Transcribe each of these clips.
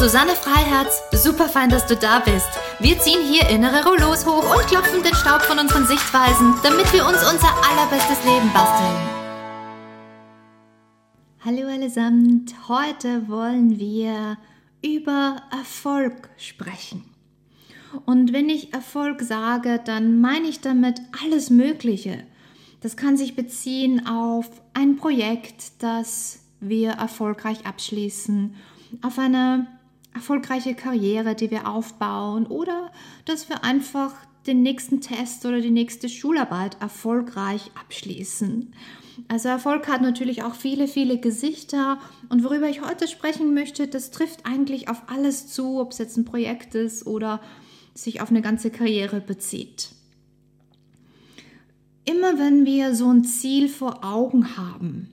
Susanne Freiherz. Super fein, dass du da bist. Wir ziehen hier innere Rollos hoch und klopfen den Staub von unseren Sichtweisen, damit wir uns unser allerbestes Leben basteln. Hallo allesamt. Heute wollen wir über Erfolg sprechen. Und wenn ich Erfolg sage, dann meine ich damit alles Mögliche. Das kann sich beziehen auf ein Projekt, das wir erfolgreich abschließen auf eine erfolgreiche Karriere, die wir aufbauen oder dass wir einfach den nächsten Test oder die nächste Schularbeit erfolgreich abschließen. Also Erfolg hat natürlich auch viele, viele Gesichter und worüber ich heute sprechen möchte, das trifft eigentlich auf alles zu, ob es jetzt ein Projekt ist oder sich auf eine ganze Karriere bezieht. Immer wenn wir so ein Ziel vor Augen haben,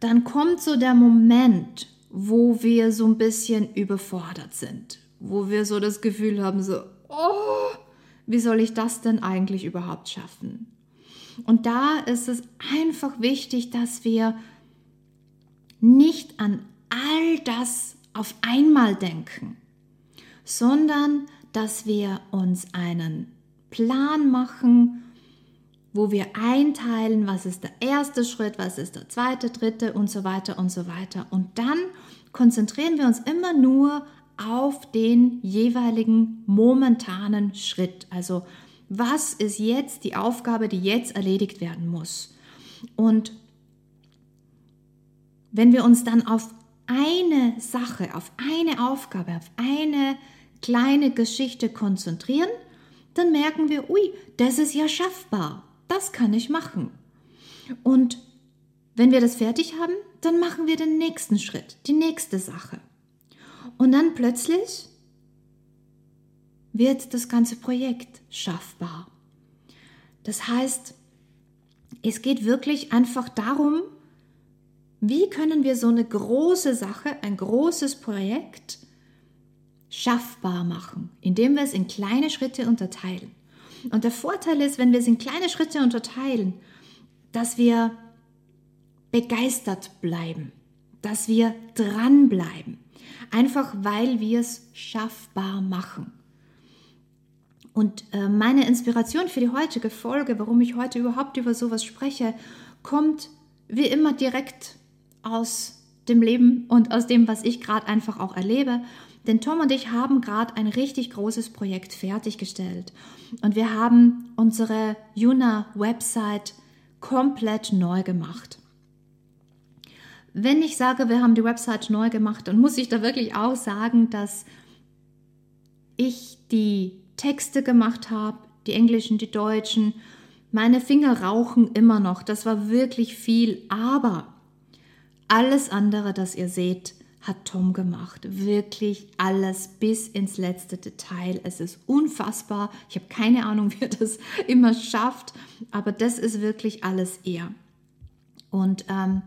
dann kommt so der Moment, wo wir so ein bisschen überfordert sind, wo wir so das Gefühl haben, so, oh, wie soll ich das denn eigentlich überhaupt schaffen? Und da ist es einfach wichtig, dass wir nicht an all das auf einmal denken, sondern dass wir uns einen Plan machen, wo wir einteilen, was ist der erste Schritt, was ist der zweite, dritte und so weiter und so weiter. Und dann konzentrieren wir uns immer nur auf den jeweiligen momentanen Schritt. Also was ist jetzt die Aufgabe, die jetzt erledigt werden muss? Und wenn wir uns dann auf eine Sache, auf eine Aufgabe, auf eine kleine Geschichte konzentrieren, dann merken wir, ui, das ist ja schaffbar das kann ich machen. Und wenn wir das fertig haben, dann machen wir den nächsten Schritt, die nächste Sache. Und dann plötzlich wird das ganze Projekt schaffbar. Das heißt, es geht wirklich einfach darum, wie können wir so eine große Sache, ein großes Projekt schaffbar machen, indem wir es in kleine Schritte unterteilen. Und der Vorteil ist, wenn wir es in kleine Schritte unterteilen, dass wir begeistert bleiben, dass wir dranbleiben, einfach weil wir es schaffbar machen. Und äh, meine Inspiration für die heutige Folge, warum ich heute überhaupt über sowas spreche, kommt wie immer direkt aus dem Leben und aus dem, was ich gerade einfach auch erlebe. Denn Tom und ich haben gerade ein richtig großes Projekt fertiggestellt. Und wir haben unsere Juna-Website komplett neu gemacht. Wenn ich sage, wir haben die Website neu gemacht, dann muss ich da wirklich auch sagen, dass ich die Texte gemacht habe, die englischen, die deutschen. Meine Finger rauchen immer noch. Das war wirklich viel. Aber alles andere, das ihr seht, hat Tom gemacht. Wirklich alles bis ins letzte Detail. Es ist unfassbar. Ich habe keine Ahnung, wie er das immer schafft, aber das ist wirklich alles er. Und ähm,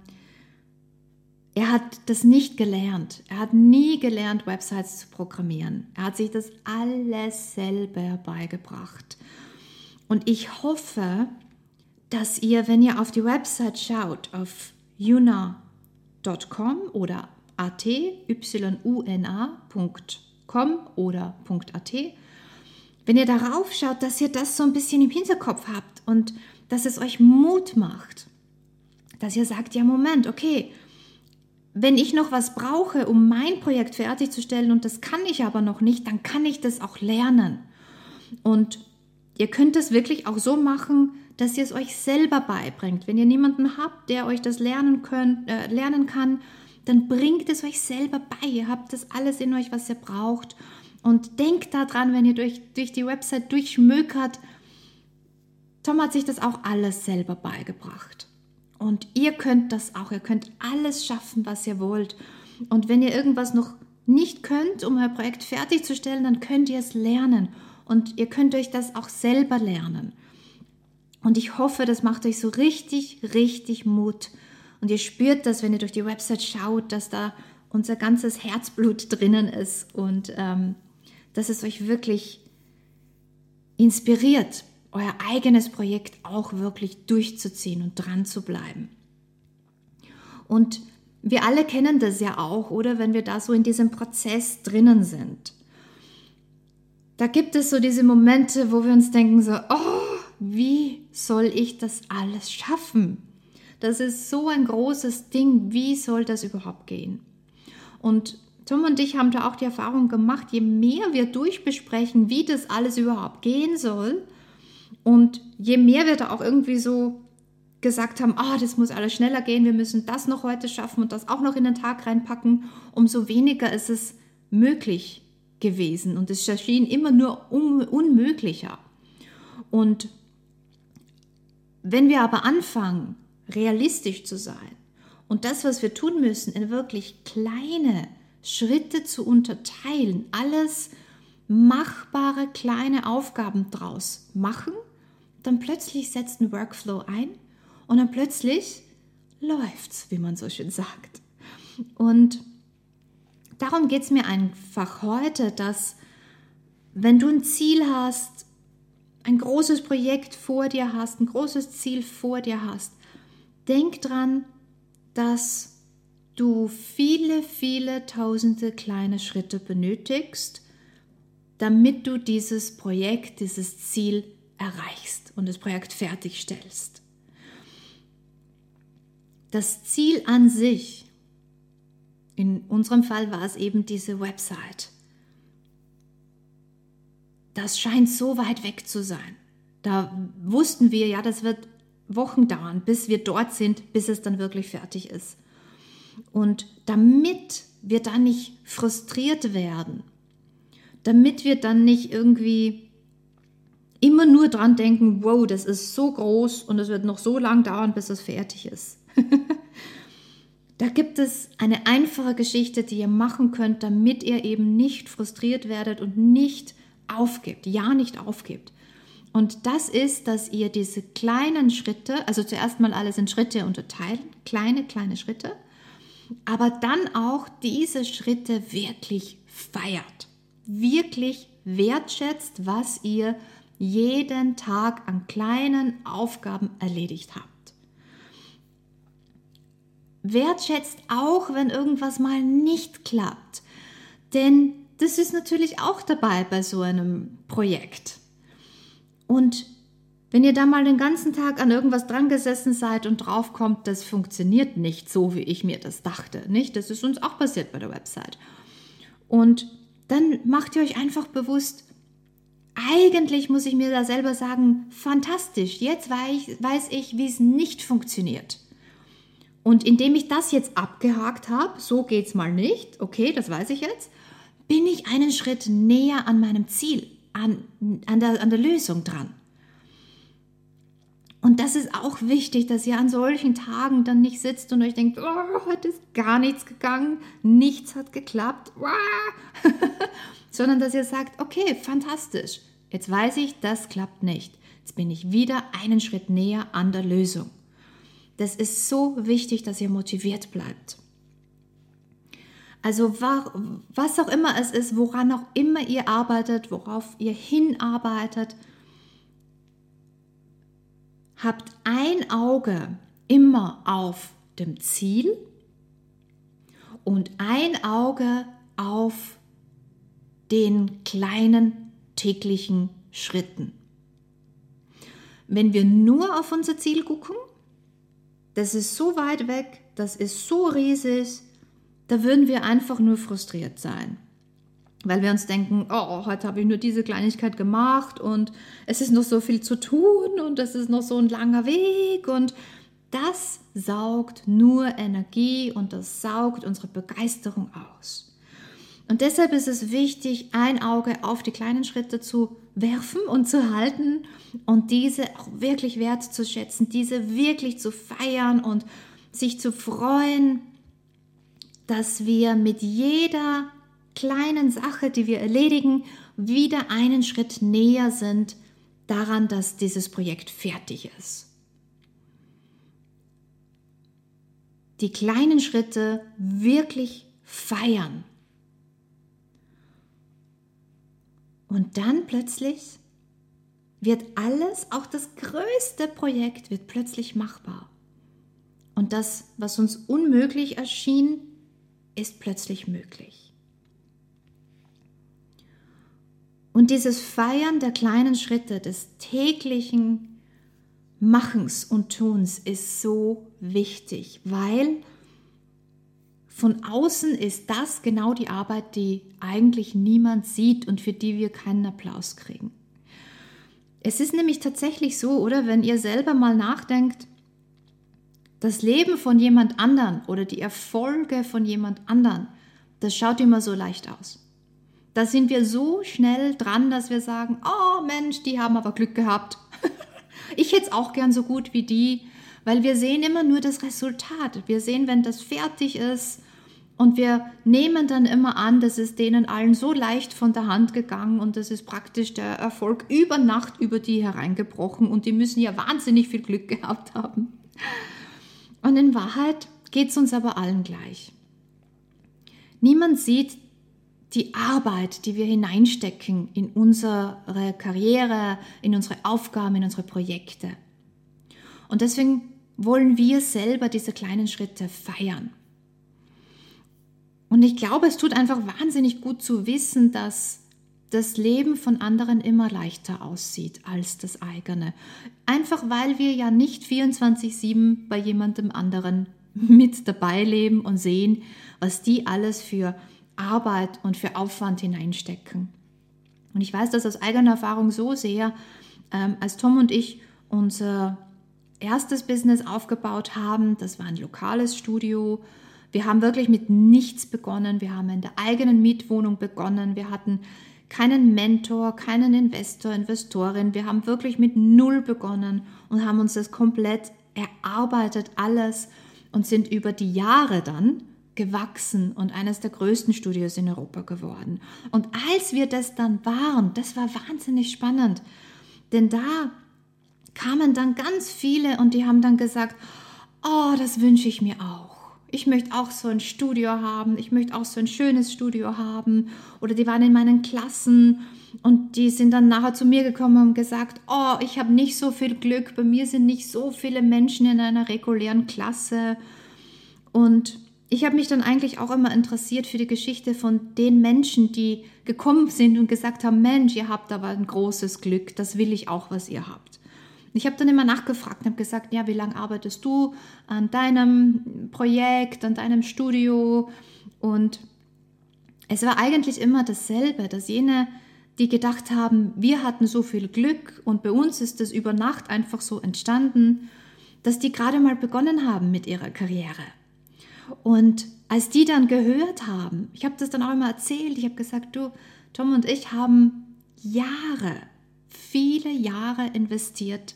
er hat das nicht gelernt. Er hat nie gelernt, Websites zu programmieren. Er hat sich das alles selber beigebracht. Und ich hoffe, dass ihr, wenn ihr auf die Website schaut, auf yuna.com oder atyuna.com oder .at. Wenn ihr darauf schaut, dass ihr das so ein bisschen im Hinterkopf habt und dass es euch Mut macht, dass ihr sagt, ja Moment, okay, wenn ich noch was brauche, um mein Projekt fertigzustellen und das kann ich aber noch nicht, dann kann ich das auch lernen. Und ihr könnt es wirklich auch so machen, dass ihr es euch selber beibringt. Wenn ihr niemanden habt, der euch das lernen, könnt, äh, lernen kann, dann bringt es euch selber bei. Ihr habt das alles in euch, was ihr braucht. Und denkt daran, wenn ihr durch, durch die Website durchschmökert, Tom hat sich das auch alles selber beigebracht. Und ihr könnt das auch. Ihr könnt alles schaffen, was ihr wollt. Und wenn ihr irgendwas noch nicht könnt, um euer Projekt fertigzustellen, dann könnt ihr es lernen. Und ihr könnt euch das auch selber lernen. Und ich hoffe, das macht euch so richtig, richtig Mut. Und ihr spürt das, wenn ihr durch die Website schaut, dass da unser ganzes Herzblut drinnen ist und ähm, dass es euch wirklich inspiriert, euer eigenes Projekt auch wirklich durchzuziehen und dran zu bleiben. Und wir alle kennen das ja auch, oder wenn wir da so in diesem Prozess drinnen sind. Da gibt es so diese Momente, wo wir uns denken so, oh, wie soll ich das alles schaffen? Das ist so ein großes Ding, wie soll das überhaupt gehen? Und Tom und ich haben da auch die Erfahrung gemacht, je mehr wir durchbesprechen, wie das alles überhaupt gehen soll, und je mehr wir da auch irgendwie so gesagt haben, ah, das muss alles schneller gehen, wir müssen das noch heute schaffen und das auch noch in den Tag reinpacken, umso weniger ist es möglich gewesen und es erschien immer nur un unmöglicher. Und wenn wir aber anfangen, realistisch zu sein und das, was wir tun müssen, in wirklich kleine Schritte zu unterteilen, alles machbare kleine Aufgaben draus machen, dann plötzlich setzt ein Workflow ein und dann plötzlich läuft's, wie man so schön sagt. Und darum geht es mir einfach heute, dass wenn du ein Ziel hast, ein großes Projekt vor dir hast, ein großes Ziel vor dir hast, denk dran, dass du viele, viele tausende kleine Schritte benötigst, damit du dieses Projekt, dieses Ziel erreichst und das Projekt fertigstellst. Das Ziel an sich, in unserem Fall war es eben diese Website, das scheint so weit weg zu sein. Da wussten wir, ja, das wird Wochen dauern, bis wir dort sind, bis es dann wirklich fertig ist. Und damit wir dann nicht frustriert werden, damit wir dann nicht irgendwie immer nur dran denken, wow, das ist so groß und es wird noch so lang dauern, bis es fertig ist. da gibt es eine einfache Geschichte, die ihr machen könnt, damit ihr eben nicht frustriert werdet und nicht aufgibt, ja nicht aufgibt. Und das ist, dass ihr diese kleinen Schritte, also zuerst mal alles in Schritte unterteilen, kleine, kleine Schritte, aber dann auch diese Schritte wirklich feiert, wirklich wertschätzt, was ihr jeden Tag an kleinen Aufgaben erledigt habt. Wertschätzt auch, wenn irgendwas mal nicht klappt. Denn das ist natürlich auch dabei bei so einem Projekt. Und wenn ihr da mal den ganzen Tag an irgendwas dran gesessen seid und draufkommt, das funktioniert nicht so, wie ich mir das dachte, nicht? Das ist uns auch passiert bei der Website. Und dann macht ihr euch einfach bewusst, eigentlich muss ich mir da selber sagen, fantastisch, jetzt weiß, ich, wie es nicht funktioniert. Und indem ich das jetzt abgehakt habe, so geht es mal nicht, okay, das weiß ich jetzt, bin ich einen Schritt näher an meinem Ziel, an, an, der, an der Lösung dran. Und das ist auch wichtig, dass ihr an solchen Tagen dann nicht sitzt und euch denkt, oh, heute ist gar nichts gegangen, nichts hat geklappt, sondern dass ihr sagt, okay, fantastisch, jetzt weiß ich, das klappt nicht. Jetzt bin ich wieder einen Schritt näher an der Lösung. Das ist so wichtig, dass ihr motiviert bleibt. Also was auch immer es ist, woran auch immer ihr arbeitet, worauf ihr hinarbeitet, habt ein Auge immer auf dem Ziel und ein Auge auf den kleinen täglichen Schritten. Wenn wir nur auf unser Ziel gucken, das ist so weit weg, das ist so riesig, da würden wir einfach nur frustriert sein weil wir uns denken, oh, heute habe ich nur diese Kleinigkeit gemacht und es ist noch so viel zu tun und es ist noch so ein langer Weg und das saugt nur Energie und das saugt unsere Begeisterung aus. Und deshalb ist es wichtig, ein Auge auf die kleinen Schritte zu werfen und zu halten und diese auch wirklich wertzuschätzen, diese wirklich zu feiern und sich zu freuen, dass wir mit jeder kleinen Sache, die wir erledigen, wieder einen Schritt näher sind, daran, dass dieses Projekt fertig ist. Die kleinen Schritte wirklich feiern. Und dann plötzlich wird alles, auch das größte Projekt, wird plötzlich machbar. Und das, was uns unmöglich erschien, ist plötzlich möglich. Und dieses Feiern der kleinen Schritte, des täglichen Machens und Tuns ist so wichtig, weil von außen ist das genau die Arbeit, die eigentlich niemand sieht und für die wir keinen Applaus kriegen. Es ist nämlich tatsächlich so, oder wenn ihr selber mal nachdenkt, das Leben von jemand anderen oder die Erfolge von jemand anderen, das schaut immer so leicht aus. Da sind wir so schnell dran, dass wir sagen, oh Mensch, die haben aber Glück gehabt. ich hätte es auch gern so gut wie die, weil wir sehen immer nur das Resultat. Wir sehen, wenn das fertig ist und wir nehmen dann immer an, das ist denen allen so leicht von der Hand gegangen und das ist praktisch der Erfolg über Nacht über die hereingebrochen und die müssen ja wahnsinnig viel Glück gehabt haben. Und in Wahrheit geht es uns aber allen gleich. Niemand sieht die Arbeit, die wir hineinstecken in unsere Karriere, in unsere Aufgaben, in unsere Projekte. Und deswegen wollen wir selber diese kleinen Schritte feiern. Und ich glaube, es tut einfach wahnsinnig gut zu wissen, dass das Leben von anderen immer leichter aussieht als das eigene. Einfach weil wir ja nicht 24/7 bei jemandem anderen mit dabei leben und sehen, was die alles für Arbeit und für Aufwand hineinstecken. Und ich weiß das aus eigener Erfahrung so sehr, ähm, als Tom und ich unser erstes Business aufgebaut haben, das war ein lokales Studio. Wir haben wirklich mit nichts begonnen. Wir haben in der eigenen Mietwohnung begonnen. Wir hatten keinen Mentor, keinen Investor, Investorin. Wir haben wirklich mit Null begonnen und haben uns das komplett erarbeitet, alles und sind über die Jahre dann gewachsen und eines der größten Studios in Europa geworden. Und als wir das dann waren, das war wahnsinnig spannend, denn da kamen dann ganz viele und die haben dann gesagt, oh, das wünsche ich mir auch. Ich möchte auch so ein Studio haben, ich möchte auch so ein schönes Studio haben. Oder die waren in meinen Klassen und die sind dann nachher zu mir gekommen und haben gesagt, oh, ich habe nicht so viel Glück, bei mir sind nicht so viele Menschen in einer regulären Klasse. Und ich habe mich dann eigentlich auch immer interessiert für die Geschichte von den Menschen, die gekommen sind und gesagt haben, Mensch, ihr habt aber ein großes Glück, das will ich auch, was ihr habt. Ich habe dann immer nachgefragt und habe gesagt, ja, wie lange arbeitest du an deinem Projekt, an deinem Studio? Und es war eigentlich immer dasselbe, dass jene, die gedacht haben, wir hatten so viel Glück und bei uns ist das über Nacht einfach so entstanden, dass die gerade mal begonnen haben mit ihrer Karriere. Und als die dann gehört haben, ich habe das dann auch immer erzählt, ich habe gesagt, du, Tom und ich haben Jahre, viele Jahre investiert.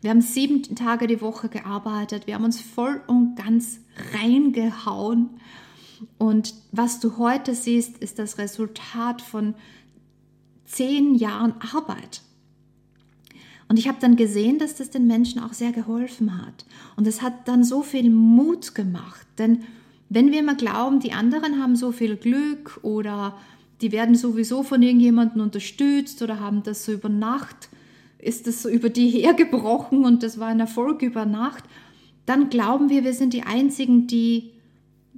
Wir haben sieben Tage die Woche gearbeitet, wir haben uns voll und ganz reingehauen. Und was du heute siehst, ist das Resultat von zehn Jahren Arbeit. Und ich habe dann gesehen, dass das den Menschen auch sehr geholfen hat. Und es hat dann so viel Mut gemacht. Denn wenn wir immer glauben, die anderen haben so viel Glück oder die werden sowieso von irgendjemandem unterstützt oder haben das so über Nacht, ist das so über die hergebrochen und das war ein Erfolg über Nacht, dann glauben wir, wir sind die Einzigen, die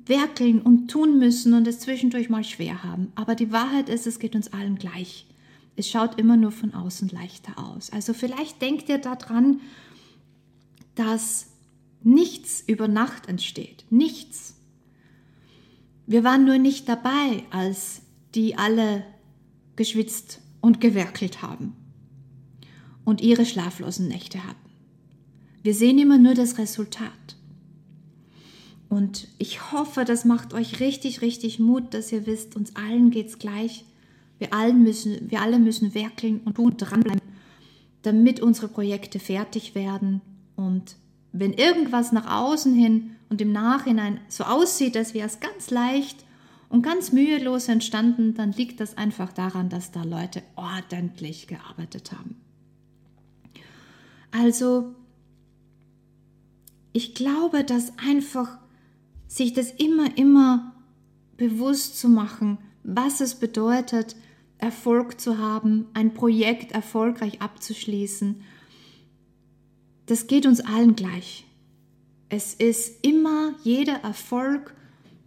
werkeln und tun müssen und es zwischendurch mal schwer haben. Aber die Wahrheit ist, es geht uns allen gleich. Es schaut immer nur von außen leichter aus. Also vielleicht denkt ihr daran, dass nichts über Nacht entsteht. Nichts. Wir waren nur nicht dabei, als die alle geschwitzt und gewerkelt haben und ihre schlaflosen Nächte hatten. Wir sehen immer nur das Resultat. Und ich hoffe, das macht euch richtig, richtig Mut, dass ihr wisst, uns allen geht es gleich. Wir, allen müssen, wir alle müssen werkeln und tun, dranbleiben, damit unsere Projekte fertig werden. Und wenn irgendwas nach außen hin und im Nachhinein so aussieht, als wäre es ganz leicht und ganz mühelos entstanden, dann liegt das einfach daran, dass da Leute ordentlich gearbeitet haben. Also, ich glaube, dass einfach sich das immer, immer bewusst zu machen, was es bedeutet, Erfolg zu haben, ein Projekt erfolgreich abzuschließen, das geht uns allen gleich. Es ist immer jeder Erfolg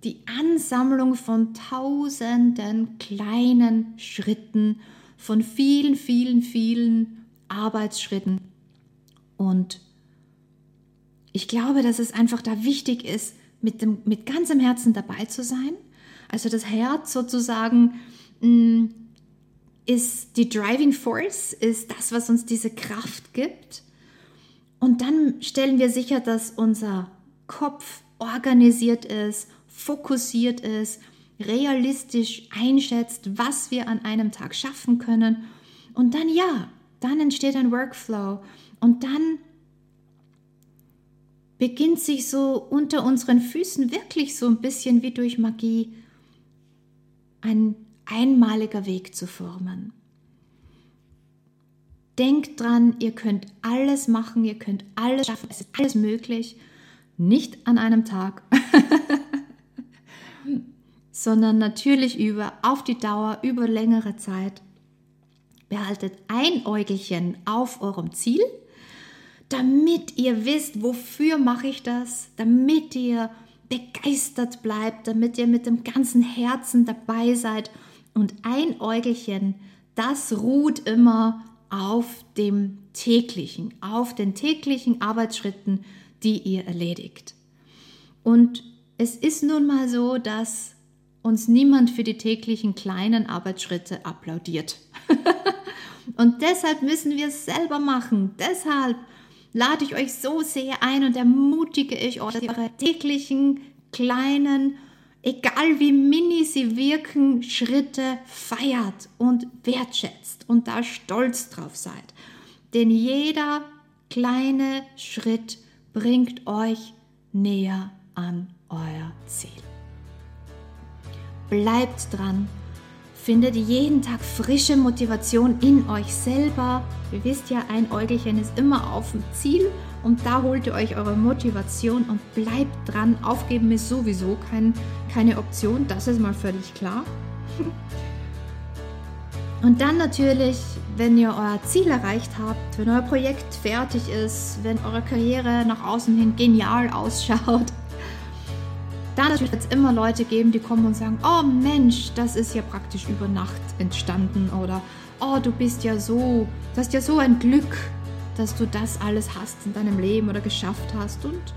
die Ansammlung von tausenden kleinen Schritten, von vielen, vielen, vielen Arbeitsschritten. Und ich glaube, dass es einfach da wichtig ist, mit, dem, mit ganzem Herzen dabei zu sein. Also das Herz sozusagen mm, ist die Driving Force, ist das, was uns diese Kraft gibt. Und dann stellen wir sicher, dass unser Kopf organisiert ist, fokussiert ist, realistisch einschätzt, was wir an einem Tag schaffen können. Und dann ja, dann entsteht ein Workflow und dann beginnt sich so unter unseren Füßen wirklich so ein bisschen wie durch Magie ein einmaliger Weg zu formen. Denkt dran, ihr könnt alles machen, ihr könnt alles schaffen, es ist alles möglich, nicht an einem Tag, sondern natürlich über auf die Dauer, über längere Zeit. Behaltet ein Äugelchen auf eurem Ziel, damit ihr wisst, wofür mache ich das, damit ihr begeistert bleibt, damit ihr mit dem ganzen Herzen dabei seid. Und ein Äugelchen, das ruht immer auf dem täglichen, auf den täglichen Arbeitsschritten, die ihr erledigt. Und es ist nun mal so, dass uns niemand für die täglichen kleinen Arbeitsschritte applaudiert. und deshalb müssen wir es selber machen. Deshalb lade ich euch so sehr ein und ermutige ich euch, dass ihr eure täglichen kleinen, egal wie mini sie wirken, Schritte feiert und wertschätzt und da stolz drauf seid. Denn jeder kleine Schritt bringt euch näher an euer Ziel. Bleibt dran, findet jeden Tag frische Motivation in euch selber. Ihr wisst ja, ein Äugelchen ist immer auf dem Ziel und da holt ihr euch eure Motivation und bleibt dran. Aufgeben ist sowieso kein, keine Option, das ist mal völlig klar. Und dann natürlich, wenn ihr euer Ziel erreicht habt, wenn euer Projekt fertig ist, wenn eure Karriere nach außen hin genial ausschaut, dann natürlich es immer Leute geben, die kommen und sagen, oh Mensch, das ist ja praktisch über Nacht entstanden oder oh, du bist ja so, du hast ja so ein Glück, dass du das alles hast in deinem Leben oder geschafft hast und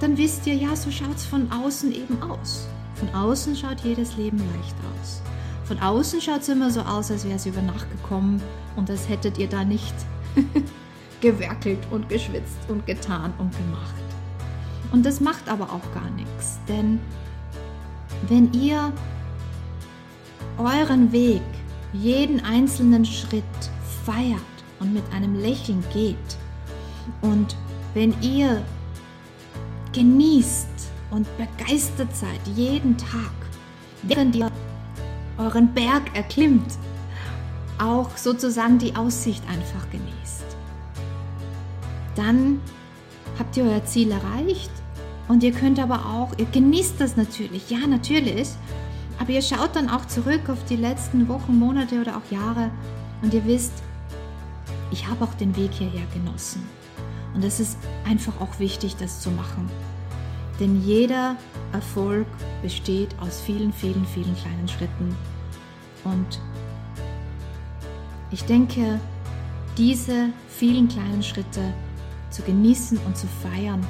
dann wisst ihr, ja, so schaut es von außen eben aus. Von außen schaut jedes Leben leicht aus. Von außen schaut es immer so aus, als wäre es über Nacht gekommen und als hättet ihr da nicht gewerkelt und geschwitzt und getan und gemacht. Und das macht aber auch gar nichts, denn wenn ihr euren Weg, jeden einzelnen Schritt feiert und mit einem Lächeln geht und wenn ihr genießt und begeistert seid jeden Tag, während ihr euren Berg erklimmt, auch sozusagen die Aussicht einfach genießt, dann habt ihr euer Ziel erreicht und ihr könnt aber auch, ihr genießt das natürlich, ja natürlich, aber ihr schaut dann auch zurück auf die letzten Wochen, Monate oder auch Jahre und ihr wisst, ich habe auch den Weg hierher genossen. Und es ist einfach auch wichtig, das zu machen. Denn jeder Erfolg besteht aus vielen, vielen, vielen kleinen Schritten. Und ich denke, diese vielen kleinen Schritte zu genießen und zu feiern,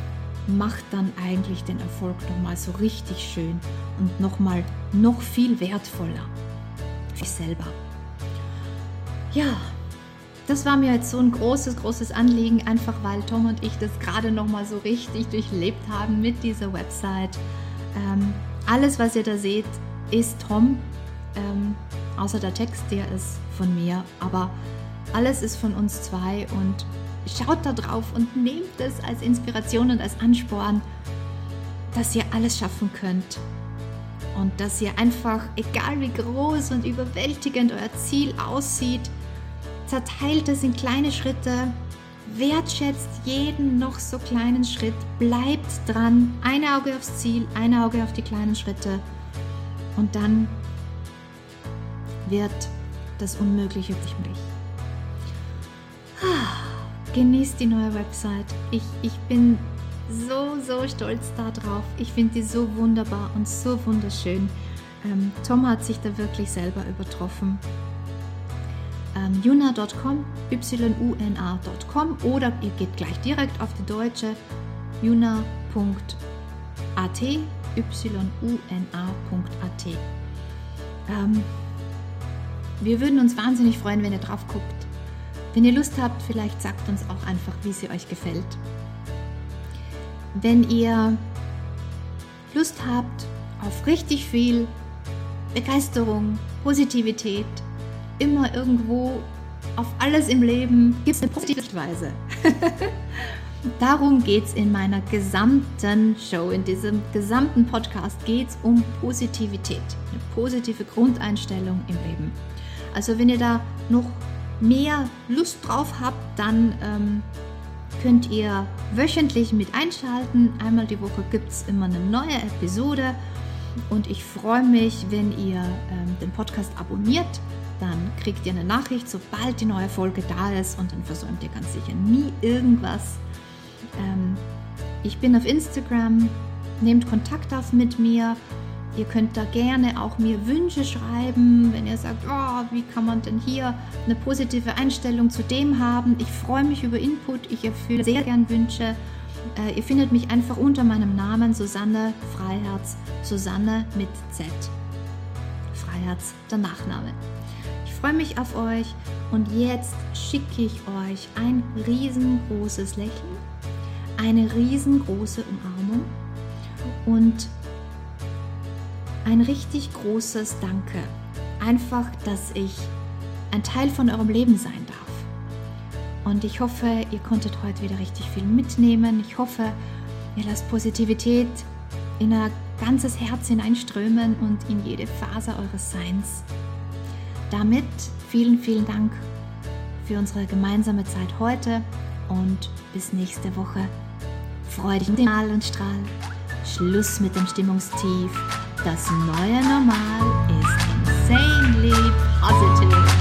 macht dann eigentlich den Erfolg nochmal so richtig schön und nochmal noch viel wertvoller für sich selber. Ja, das war mir jetzt so ein großes, großes Anliegen, einfach weil Tom und ich das gerade nochmal so richtig durchlebt haben mit dieser Website. Ähm, alles, was ihr da seht, ist Tom, ähm, außer der Text, der ist von mir, aber alles ist von uns zwei und Schaut da drauf und nehmt es als Inspiration und als Ansporn, dass ihr alles schaffen könnt. Und dass ihr einfach, egal wie groß und überwältigend euer Ziel aussieht, zerteilt es in kleine Schritte wertschätzt jeden noch so kleinen Schritt, bleibt dran, ein Auge aufs Ziel, ein Auge auf die kleinen Schritte und dann wird das Unmögliche möglich. Genießt die neue Website. Ich, ich bin so, so stolz darauf. Ich finde die so wunderbar und so wunderschön. Ähm, Tom hat sich da wirklich selber übertroffen. Ähm, yuna.com, yuna.com oder ihr geht gleich direkt auf die deutsche yuna.at, yuna.at. Ähm, wir würden uns wahnsinnig freuen, wenn ihr drauf guckt. Wenn ihr Lust habt, vielleicht sagt uns auch einfach, wie sie euch gefällt. Wenn ihr Lust habt auf richtig viel Begeisterung, Positivität, immer irgendwo auf alles im Leben gibt es eine positive Weise. Darum geht es in meiner gesamten Show, in diesem gesamten Podcast geht es um Positivität, eine positive Grundeinstellung im Leben. Also wenn ihr da noch mehr Lust drauf habt, dann ähm, könnt ihr wöchentlich mit einschalten. Einmal die Woche gibt es immer eine neue Episode und ich freue mich, wenn ihr ähm, den Podcast abonniert. Dann kriegt ihr eine Nachricht, sobald die neue Folge da ist und dann versäumt ihr ganz sicher nie irgendwas. Ähm, ich bin auf Instagram, nehmt Kontakt auf mit mir Ihr könnt da gerne auch mir Wünsche schreiben, wenn ihr sagt, oh, wie kann man denn hier eine positive Einstellung zu dem haben. Ich freue mich über Input, ich erfülle sehr gern Wünsche. Äh, ihr findet mich einfach unter meinem Namen Susanne Freiherz, Susanne mit Z. Freiherz, der Nachname. Ich freue mich auf euch und jetzt schicke ich euch ein riesengroßes Lächeln, eine riesengroße Umarmung und ein richtig großes Danke. Einfach, dass ich ein Teil von eurem Leben sein darf. Und ich hoffe, ihr konntet heute wieder richtig viel mitnehmen. Ich hoffe, ihr lasst Positivität in ein ganzes Herz hineinströmen und in jede Phase eures Seins. Damit vielen, vielen Dank für unsere gemeinsame Zeit heute und bis nächste Woche. Freu dich mit dem Mal und Strahl. Schluss mit dem Stimmungstief. Das neue Normal ist insanely positive.